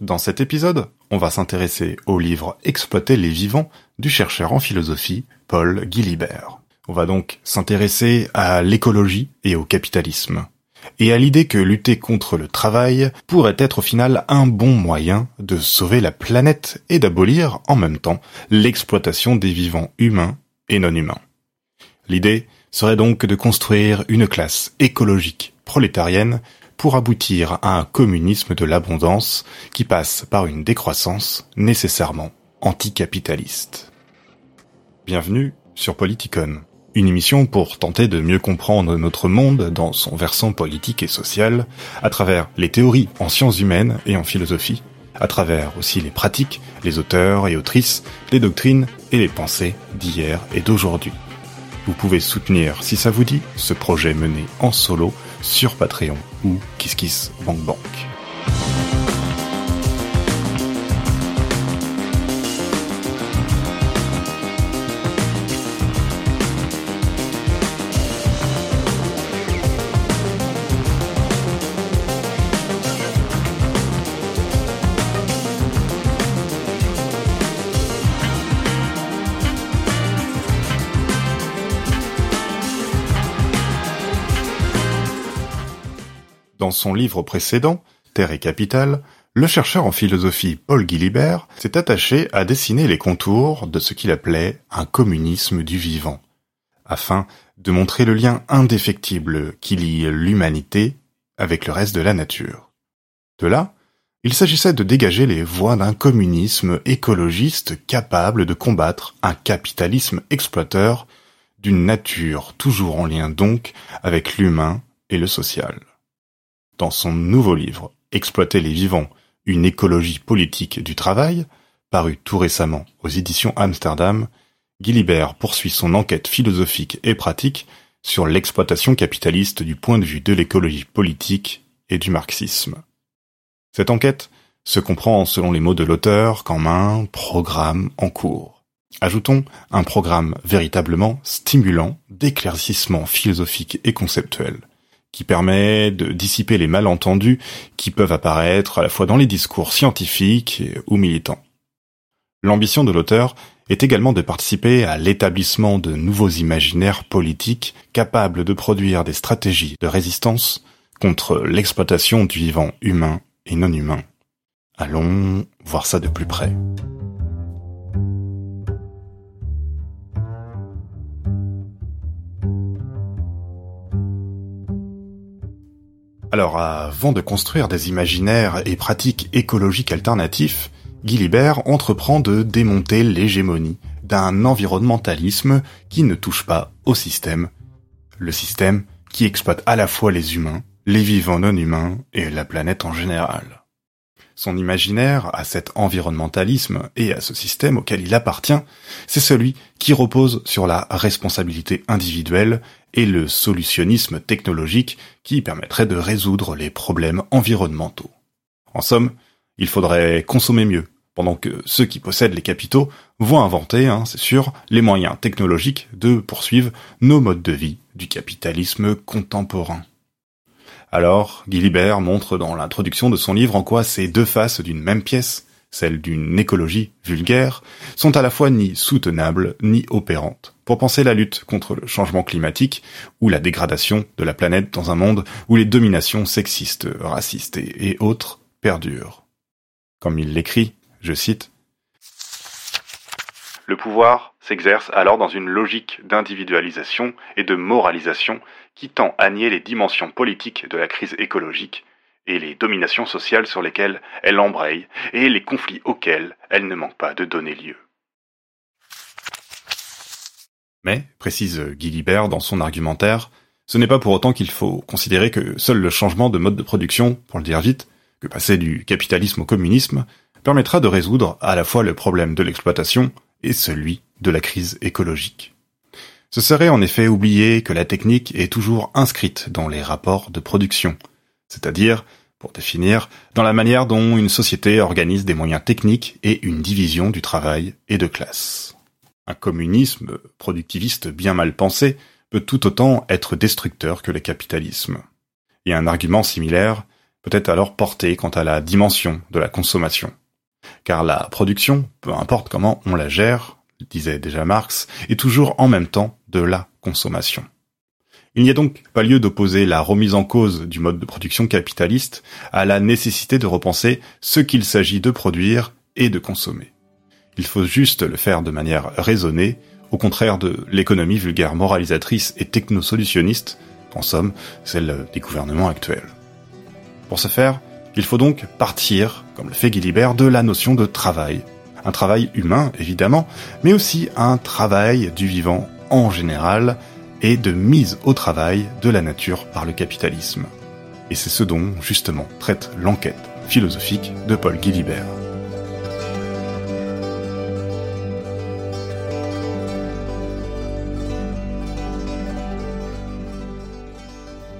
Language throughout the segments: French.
Dans cet épisode, on va s'intéresser au livre Exploiter les vivants du chercheur en philosophie Paul Guilibert. On va donc s'intéresser à l'écologie et au capitalisme, et à l'idée que lutter contre le travail pourrait être au final un bon moyen de sauver la planète et d'abolir en même temps l'exploitation des vivants humains et non humains. L'idée serait donc de construire une classe écologique prolétarienne pour aboutir à un communisme de l'abondance qui passe par une décroissance nécessairement anticapitaliste. Bienvenue sur Politicon, une émission pour tenter de mieux comprendre notre monde dans son versant politique et social, à travers les théories en sciences humaines et en philosophie, à travers aussi les pratiques, les auteurs et autrices, les doctrines et les pensées d'hier et d'aujourd'hui. Vous pouvez soutenir, si ça vous dit, ce projet mené en solo sur Patreon ou KissKissBankBank. Dans son livre précédent, Terre et Capitale, le chercheur en philosophie Paul Guilibert s'est attaché à dessiner les contours de ce qu'il appelait un communisme du vivant, afin de montrer le lien indéfectible qui lie l'humanité avec le reste de la nature. De là, il s'agissait de dégager les voies d'un communisme écologiste capable de combattre un capitalisme exploiteur d'une nature toujours en lien donc avec l'humain et le social. Dans son nouveau livre Exploiter les vivants, une écologie politique du travail, paru tout récemment aux éditions Amsterdam, Guilibert poursuit son enquête philosophique et pratique sur l'exploitation capitaliste du point de vue de l'écologie politique et du marxisme. Cette enquête se comprend, selon les mots de l'auteur, qu'en un programme en cours. Ajoutons un programme véritablement stimulant d'éclaircissement philosophique et conceptuel qui permet de dissiper les malentendus qui peuvent apparaître à la fois dans les discours scientifiques ou militants. L'ambition de l'auteur est également de participer à l'établissement de nouveaux imaginaires politiques capables de produire des stratégies de résistance contre l'exploitation du vivant humain et non humain. Allons voir ça de plus près. Alors avant de construire des imaginaires et pratiques écologiques alternatifs, Guilibert entreprend de démonter l'hégémonie d'un environnementalisme qui ne touche pas au système. Le système qui exploite à la fois les humains, les vivants non humains et la planète en général. Son imaginaire à cet environnementalisme et à ce système auquel il appartient, c'est celui qui repose sur la responsabilité individuelle et le solutionnisme technologique qui permettrait de résoudre les problèmes environnementaux. En somme, il faudrait consommer mieux, pendant que ceux qui possèdent les capitaux vont inventer, hein, c'est sûr, les moyens technologiques de poursuivre nos modes de vie du capitalisme contemporain. Alors, Guilibert montre dans l'introduction de son livre en quoi ces deux faces d'une même pièce, celle d'une écologie vulgaire, sont à la fois ni soutenables ni opérantes pour penser la lutte contre le changement climatique ou la dégradation de la planète dans un monde où les dominations sexistes, racistes et autres perdurent. Comme il l'écrit, je cite, Le pouvoir s'exerce alors dans une logique d'individualisation et de moralisation qui tend à nier les dimensions politiques de la crise écologique et les dominations sociales sur lesquelles elle embraye et les conflits auxquels elle ne manque pas de donner lieu. Mais, précise Guilibert dans son argumentaire, ce n'est pas pour autant qu'il faut considérer que seul le changement de mode de production, pour le dire vite, que passer du capitalisme au communisme, permettra de résoudre à la fois le problème de l'exploitation et celui de la crise écologique. Ce serait en effet oublier que la technique est toujours inscrite dans les rapports de production, c'est-à-dire, pour définir, dans la manière dont une société organise des moyens techniques et une division du travail et de classe. Un communisme productiviste bien mal pensé peut tout autant être destructeur que le capitalisme. Et un argument similaire peut être alors porté quant à la dimension de la consommation. Car la production, peu importe comment on la gère, disait déjà Marx, est toujours en même temps de la consommation. Il n'y a donc pas lieu d'opposer la remise en cause du mode de production capitaliste à la nécessité de repenser ce qu'il s'agit de produire et de consommer. Il faut juste le faire de manière raisonnée, au contraire de l'économie vulgaire moralisatrice et technosolutionniste, en somme celle des gouvernements actuels. Pour ce faire, il faut donc partir, comme le fait Guilibert, de la notion de travail. Un travail humain, évidemment, mais aussi un travail du vivant en général, et de mise au travail de la nature par le capitalisme. Et c'est ce dont, justement, traite l'enquête philosophique de Paul Guilibert.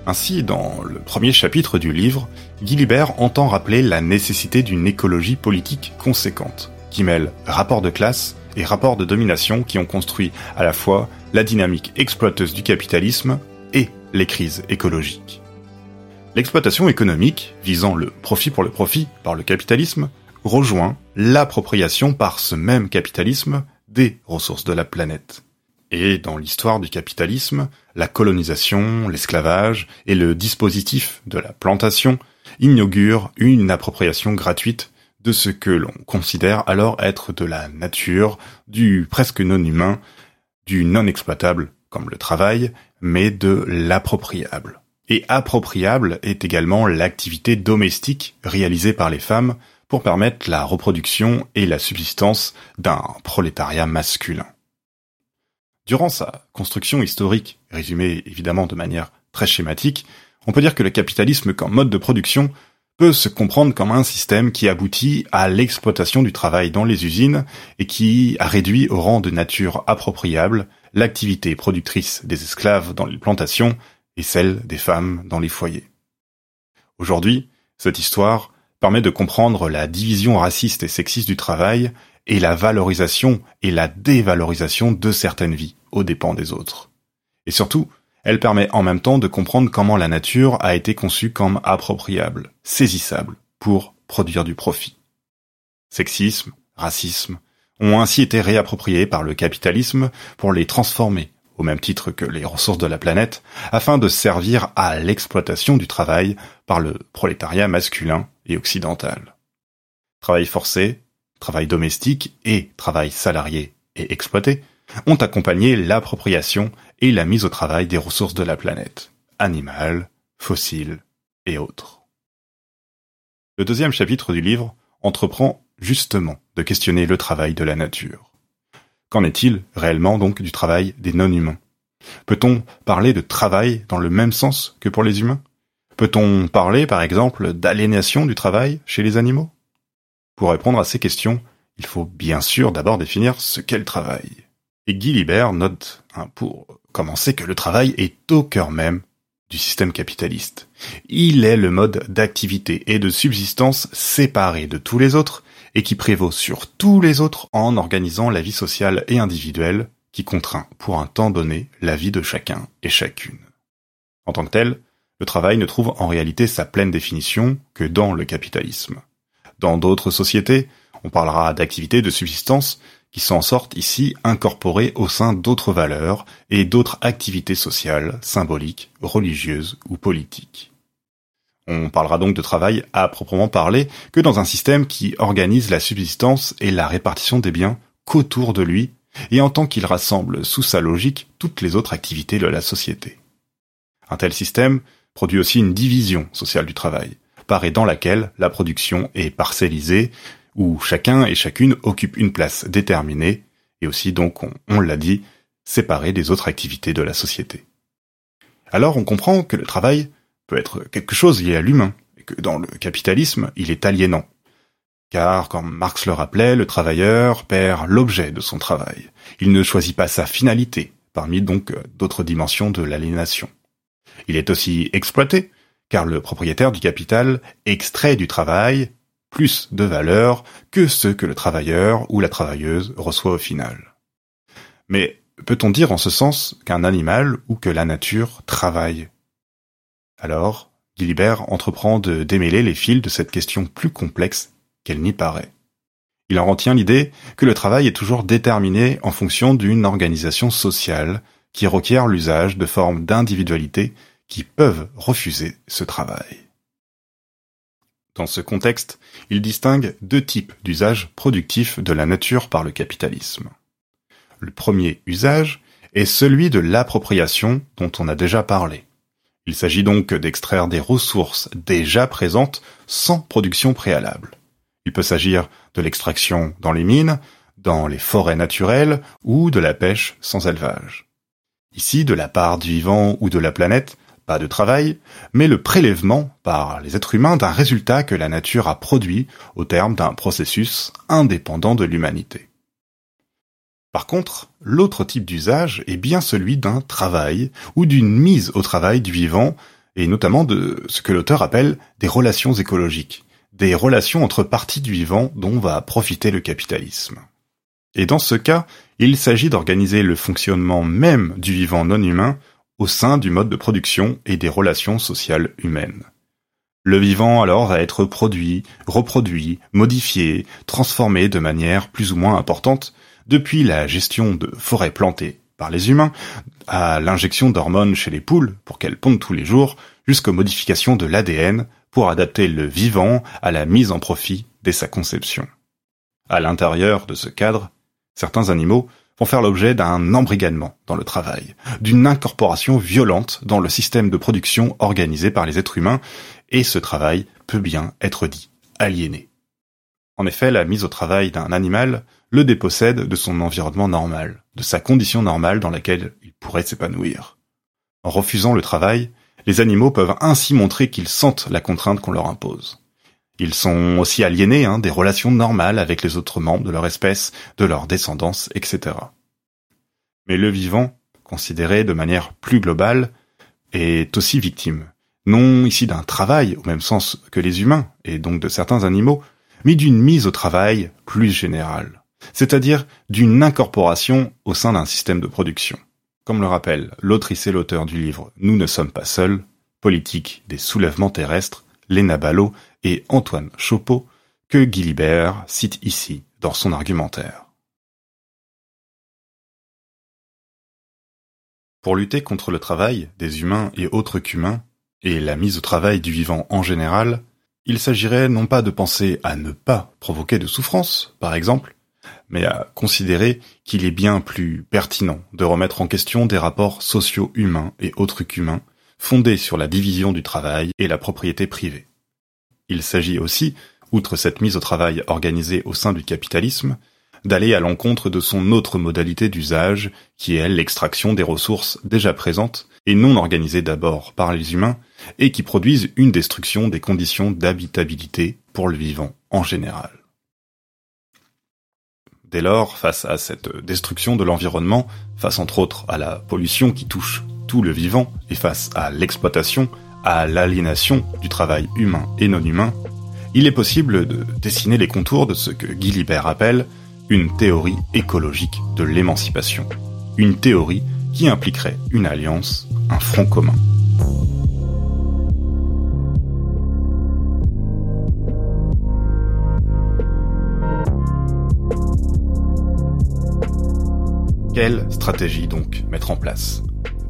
Ainsi, dans le premier chapitre du livre, Guilibert entend rappeler la nécessité d'une écologie politique conséquente, qui mêle rapport de classe et rapports de domination qui ont construit à la fois la dynamique exploiteuse du capitalisme et les crises écologiques. L'exploitation économique, visant le profit pour le profit par le capitalisme, rejoint l'appropriation par ce même capitalisme des ressources de la planète. Et dans l'histoire du capitalisme, la colonisation, l'esclavage et le dispositif de la plantation inaugurent une appropriation gratuite de ce que l'on considère alors être de la nature, du presque non humain, du non exploitable comme le travail, mais de l'appropriable. Et appropriable est également l'activité domestique réalisée par les femmes pour permettre la reproduction et la subsistance d'un prolétariat masculin. Durant sa construction historique, résumée évidemment de manière très schématique, on peut dire que le capitalisme comme mode de production peut se comprendre comme un système qui aboutit à l'exploitation du travail dans les usines et qui a réduit au rang de nature appropriable l'activité productrice des esclaves dans les plantations et celle des femmes dans les foyers. Aujourd'hui, cette histoire permet de comprendre la division raciste et sexiste du travail et la valorisation et la dévalorisation de certaines vies aux dépens des autres. Et surtout, elle permet en même temps de comprendre comment la nature a été conçue comme appropriable, saisissable, pour produire du profit. Sexisme, racisme, ont ainsi été réappropriés par le capitalisme pour les transformer, au même titre que les ressources de la planète, afin de servir à l'exploitation du travail par le prolétariat masculin et occidental. Travail forcé, travail domestique et travail salarié et exploité ont accompagné l'appropriation et la mise au travail des ressources de la planète, animales, fossiles et autres. Le deuxième chapitre du livre entreprend justement de questionner le travail de la nature. Qu'en est-il réellement donc du travail des non-humains? Peut-on parler de travail dans le même sens que pour les humains? Peut-on parler, par exemple, d'aliénation du travail chez les animaux? Pour répondre à ces questions, il faut bien sûr d'abord définir ce qu'est le travail. Et Guy Libert note, hein, pour commencer, que le travail est au cœur même du système capitaliste. Il est le mode d'activité et de subsistance séparé de tous les autres et qui prévaut sur tous les autres en organisant la vie sociale et individuelle qui contraint pour un temps donné la vie de chacun et chacune. En tant que tel, le travail ne trouve en réalité sa pleine définition que dans le capitalisme. Dans d'autres sociétés, on parlera d'activité de subsistance qui s'en sortent ici incorporés au sein d'autres valeurs et d'autres activités sociales, symboliques, religieuses ou politiques. On parlera donc de travail à proprement parler que dans un système qui organise la subsistance et la répartition des biens qu'autour de lui, et en tant qu'il rassemble sous sa logique toutes les autres activités de la société. Un tel système produit aussi une division sociale du travail, par et dans laquelle la production est parcellisée, où chacun et chacune occupe une place déterminée, et aussi donc, on, l'a dit, séparée des autres activités de la société. Alors on comprend que le travail peut être quelque chose lié à l'humain, et que dans le capitalisme, il est aliénant. Car, comme Marx le rappelait, le travailleur perd l'objet de son travail. Il ne choisit pas sa finalité, parmi donc d'autres dimensions de l'aliénation. Il est aussi exploité, car le propriétaire du capital extrait du travail plus de valeur que ce que le travailleur ou la travailleuse reçoit au final. Mais peut-on dire en ce sens qu'un animal ou que la nature travaille? Alors, Guilibert entreprend de démêler les fils de cette question plus complexe qu'elle n'y paraît. Il en retient l'idée que le travail est toujours déterminé en fonction d'une organisation sociale qui requiert l'usage de formes d'individualité qui peuvent refuser ce travail. Dans ce contexte, il distingue deux types d'usages productifs de la nature par le capitalisme. Le premier usage est celui de l'appropriation dont on a déjà parlé. Il s'agit donc d'extraire des ressources déjà présentes sans production préalable. Il peut s'agir de l'extraction dans les mines, dans les forêts naturelles ou de la pêche sans élevage. Ici, de la part du vivant ou de la planète, pas de travail, mais le prélèvement par les êtres humains d'un résultat que la nature a produit au terme d'un processus indépendant de l'humanité. Par contre, l'autre type d'usage est bien celui d'un travail ou d'une mise au travail du vivant, et notamment de ce que l'auteur appelle des relations écologiques, des relations entre parties du vivant dont va profiter le capitalisme. Et dans ce cas, il s'agit d'organiser le fonctionnement même du vivant non humain au sein du mode de production et des relations sociales humaines. Le vivant alors va être produit, reproduit, modifié, transformé de manière plus ou moins importante, depuis la gestion de forêts plantées par les humains, à l'injection d'hormones chez les poules pour qu'elles pondent tous les jours, jusqu'aux modifications de l'ADN pour adapter le vivant à la mise en profit dès sa conception. À l'intérieur de ce cadre, certains animaux vont faire l'objet d'un embrigadement dans le travail, d'une incorporation violente dans le système de production organisé par les êtres humains, et ce travail peut bien être dit aliéné. En effet, la mise au travail d'un animal le dépossède de son environnement normal, de sa condition normale dans laquelle il pourrait s'épanouir. En refusant le travail, les animaux peuvent ainsi montrer qu'ils sentent la contrainte qu'on leur impose. Ils sont aussi aliénés hein, des relations normales avec les autres membres de leur espèce, de leur descendance, etc. Mais le vivant, considéré de manière plus globale, est aussi victime, non ici d'un travail au même sens que les humains, et donc de certains animaux, mais d'une mise au travail plus générale, c'est-à-dire d'une incorporation au sein d'un système de production. Comme le rappelle l'autrice et l'auteur du livre Nous ne sommes pas seuls, politique des soulèvements terrestres, Léna Ballot et Antoine Chopeau, que Guilibert cite ici dans son argumentaire. Pour lutter contre le travail des humains et autres qu'humains, et la mise au travail du vivant en général, il s'agirait non pas de penser à ne pas provoquer de souffrance, par exemple, mais à considérer qu'il est bien plus pertinent de remettre en question des rapports sociaux humains et autres qu'humains fondés sur la division du travail et la propriété privée. Il s'agit aussi, outre cette mise au travail organisée au sein du capitalisme, d'aller à l'encontre de son autre modalité d'usage, qui est l'extraction des ressources déjà présentes et non organisées d'abord par les humains, et qui produisent une destruction des conditions d'habitabilité pour le vivant en général. Dès lors, face à cette destruction de l'environnement, face entre autres à la pollution qui touche le vivant, et face à l'exploitation, à l'aliénation du travail humain et non humain, il est possible de dessiner les contours de ce que Guy Libert appelle une théorie écologique de l'émancipation. Une théorie qui impliquerait une alliance, un front commun. Quelle stratégie donc mettre en place?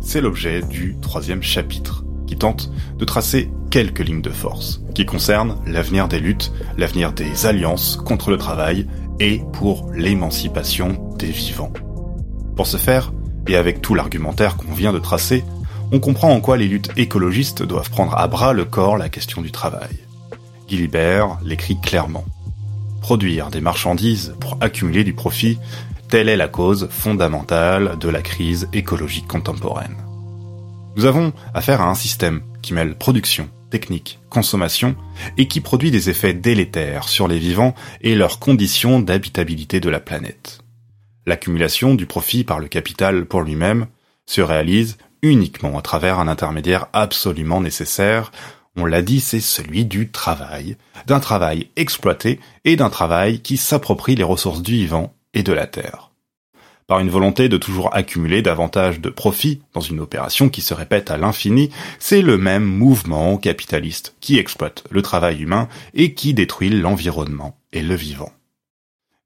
C'est l'objet du troisième chapitre, qui tente de tracer quelques lignes de force, qui concernent l'avenir des luttes, l'avenir des alliances contre le travail et pour l'émancipation des vivants. Pour ce faire, et avec tout l'argumentaire qu'on vient de tracer, on comprend en quoi les luttes écologistes doivent prendre à bras le corps la question du travail. Guilibert l'écrit clairement. Produire des marchandises pour accumuler du profit Telle est la cause fondamentale de la crise écologique contemporaine. Nous avons affaire à un système qui mêle production, technique, consommation, et qui produit des effets délétères sur les vivants et leurs conditions d'habitabilité de la planète. L'accumulation du profit par le capital pour lui-même se réalise uniquement à travers un intermédiaire absolument nécessaire, on l'a dit, c'est celui du travail, d'un travail exploité et d'un travail qui s'approprie les ressources du vivant et de la terre. par une volonté de toujours accumuler davantage de profits dans une opération qui se répète à l'infini, c'est le même mouvement capitaliste qui exploite le travail humain et qui détruit l'environnement et le vivant.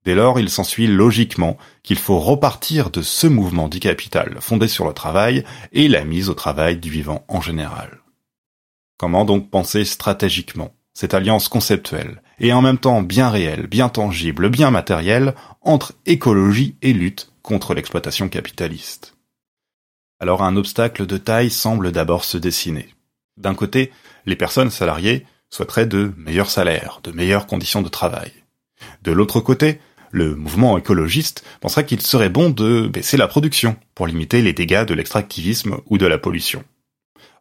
Dès lors, il s'ensuit logiquement qu'il faut repartir de ce mouvement dit capital fondé sur le travail et la mise au travail du vivant en général. Comment donc penser stratégiquement cette alliance conceptuelle et en même temps bien réelle, bien tangible, bien matérielle entre écologie et lutte contre l'exploitation capitaliste. Alors un obstacle de taille semble d'abord se dessiner. D'un côté, les personnes salariées souhaiteraient de meilleurs salaires, de meilleures conditions de travail. De l'autre côté, le mouvement écologiste penserait qu'il serait bon de baisser la production pour limiter les dégâts de l'extractivisme ou de la pollution.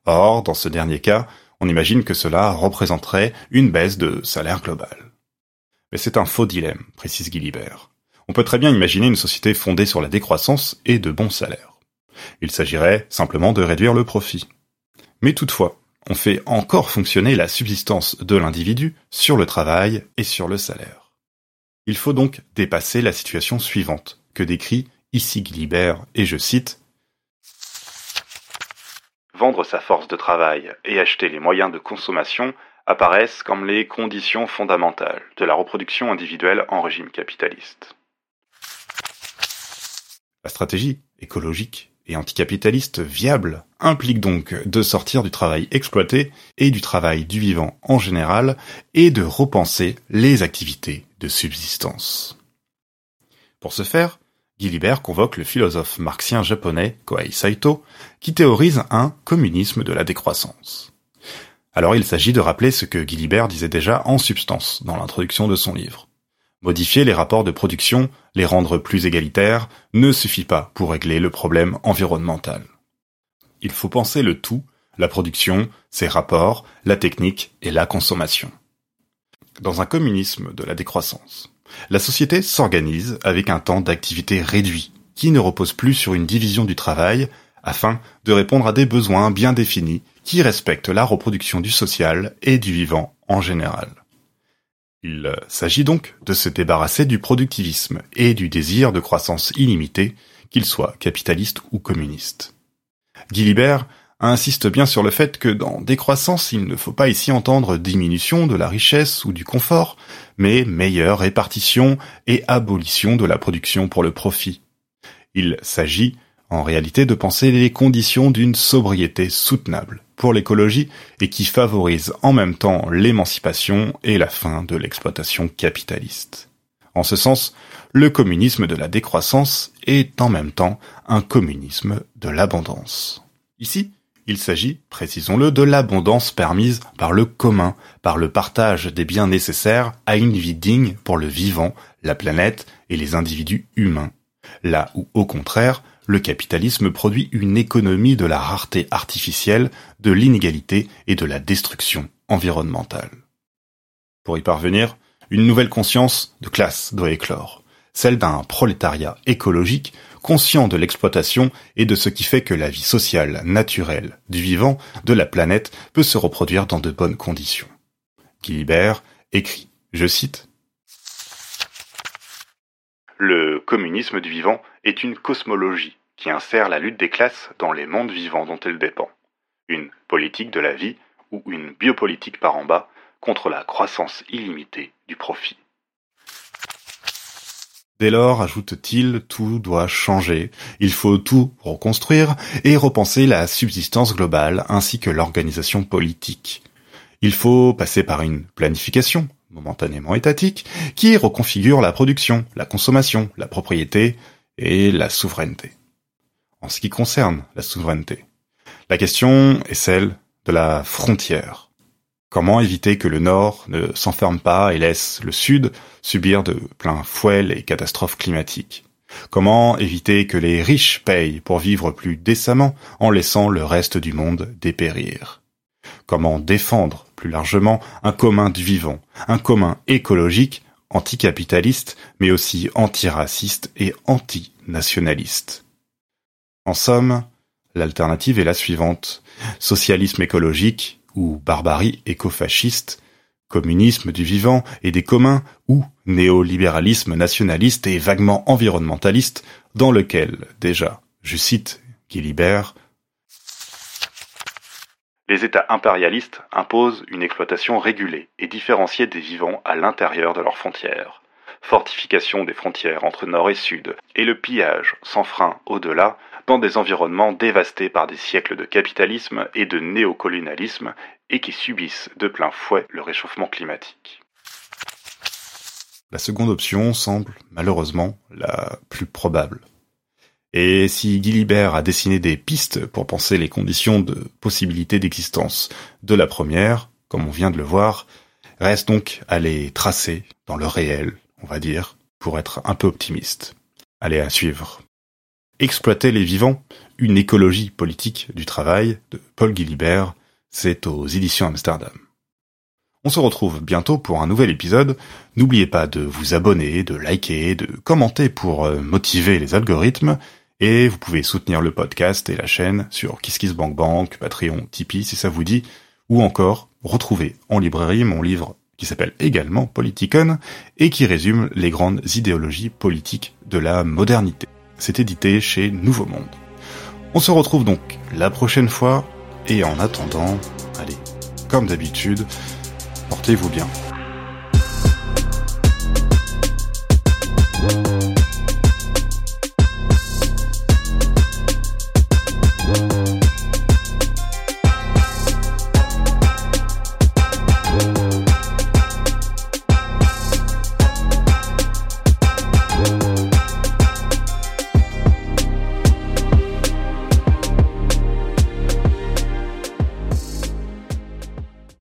Or, dans ce dernier cas, on imagine que cela représenterait une baisse de salaire global. Mais c'est un faux dilemme, précise Guilibert on peut très bien imaginer une société fondée sur la décroissance et de bons salaires. Il s'agirait simplement de réduire le profit. Mais toutefois, on fait encore fonctionner la subsistance de l'individu sur le travail et sur le salaire. Il faut donc dépasser la situation suivante, que décrit ici Guilibert, et je cite Vendre sa force de travail et acheter les moyens de consommation apparaissent comme les conditions fondamentales de la reproduction individuelle en régime capitaliste. La stratégie écologique et anticapitaliste viable implique donc de sortir du travail exploité et du travail du vivant en général et de repenser les activités de subsistance. Pour ce faire, Guilibert convoque le philosophe marxien japonais Kohei Saito qui théorise un communisme de la décroissance. Alors il s'agit de rappeler ce que Guilibert disait déjà en substance dans l'introduction de son livre. Modifier les rapports de production, les rendre plus égalitaires, ne suffit pas pour régler le problème environnemental. Il faut penser le tout, la production, ses rapports, la technique et la consommation. Dans un communisme de la décroissance, la société s'organise avec un temps d'activité réduit, qui ne repose plus sur une division du travail, afin de répondre à des besoins bien définis qui respectent la reproduction du social et du vivant en général. Il s'agit donc de se débarrasser du productivisme et du désir de croissance illimitée, qu'il soit capitaliste ou communiste. Guilibert insiste bien sur le fait que dans décroissance, il ne faut pas ici entendre diminution de la richesse ou du confort, mais meilleure répartition et abolition de la production pour le profit. Il s'agit en réalité de penser les conditions d'une sobriété soutenable pour l'écologie et qui favorise en même temps l'émancipation et la fin de l'exploitation capitaliste. En ce sens, le communisme de la décroissance est en même temps un communisme de l'abondance. Ici, il s'agit, précisons-le, de l'abondance permise par le commun, par le partage des biens nécessaires à une vie digne pour le vivant, la planète et les individus humains. Là où, au contraire, le capitalisme produit une économie de la rareté artificielle, de l'inégalité et de la destruction environnementale. Pour y parvenir, une nouvelle conscience de classe doit éclore, celle d'un prolétariat écologique conscient de l'exploitation et de ce qui fait que la vie sociale, naturelle, du vivant, de la planète peut se reproduire dans de bonnes conditions. Guilibert écrit, je cite, le communisme du vivant est une cosmologie qui insère la lutte des classes dans les mondes vivants dont elle dépend. Une politique de la vie ou une biopolitique par en bas contre la croissance illimitée du profit. Dès lors, ajoute-t-il, tout doit changer. Il faut tout reconstruire et repenser la subsistance globale ainsi que l'organisation politique. Il faut passer par une planification, momentanément étatique, qui reconfigure la production, la consommation, la propriété et la souveraineté. En ce qui concerne la souveraineté, la question est celle de la frontière. Comment éviter que le Nord ne s'enferme pas et laisse le Sud subir de plein fouet les catastrophes climatiques? Comment éviter que les riches payent pour vivre plus décemment en laissant le reste du monde dépérir? Comment défendre plus largement un commun du vivant, un commun écologique, anticapitaliste, mais aussi antiraciste et antinationaliste? En somme, l'alternative est la suivante. Socialisme écologique ou barbarie écofasciste, communisme du vivant et des communs ou néolibéralisme nationaliste et vaguement environnementaliste dans lequel, déjà, je cite Guilibert, les États impérialistes imposent une exploitation régulée et différenciée des vivants à l'intérieur de leurs frontières, fortification des frontières entre nord et sud, et le pillage sans frein au-delà dans des environnements dévastés par des siècles de capitalisme et de néocolonialisme et qui subissent de plein fouet le réchauffement climatique. La seconde option semble malheureusement la plus probable. Et si Guilibert a dessiné des pistes pour penser les conditions de possibilité d'existence de la première, comme on vient de le voir, reste donc à les tracer dans le réel, on va dire, pour être un peu optimiste. Allez à suivre. Exploiter les vivants, une écologie politique du travail de Paul Guilibert, c'est aux éditions Amsterdam. On se retrouve bientôt pour un nouvel épisode. N'oubliez pas de vous abonner, de liker, de commenter pour euh, motiver les algorithmes. Et vous pouvez soutenir le podcast et la chaîne sur KissKissBankBank, Patreon, Tipeee si ça vous dit, ou encore retrouver en librairie mon livre qui s'appelle également Politicon et qui résume les grandes idéologies politiques de la modernité. C'est édité chez Nouveau Monde. On se retrouve donc la prochaine fois et en attendant, allez, comme d'habitude, portez-vous bien.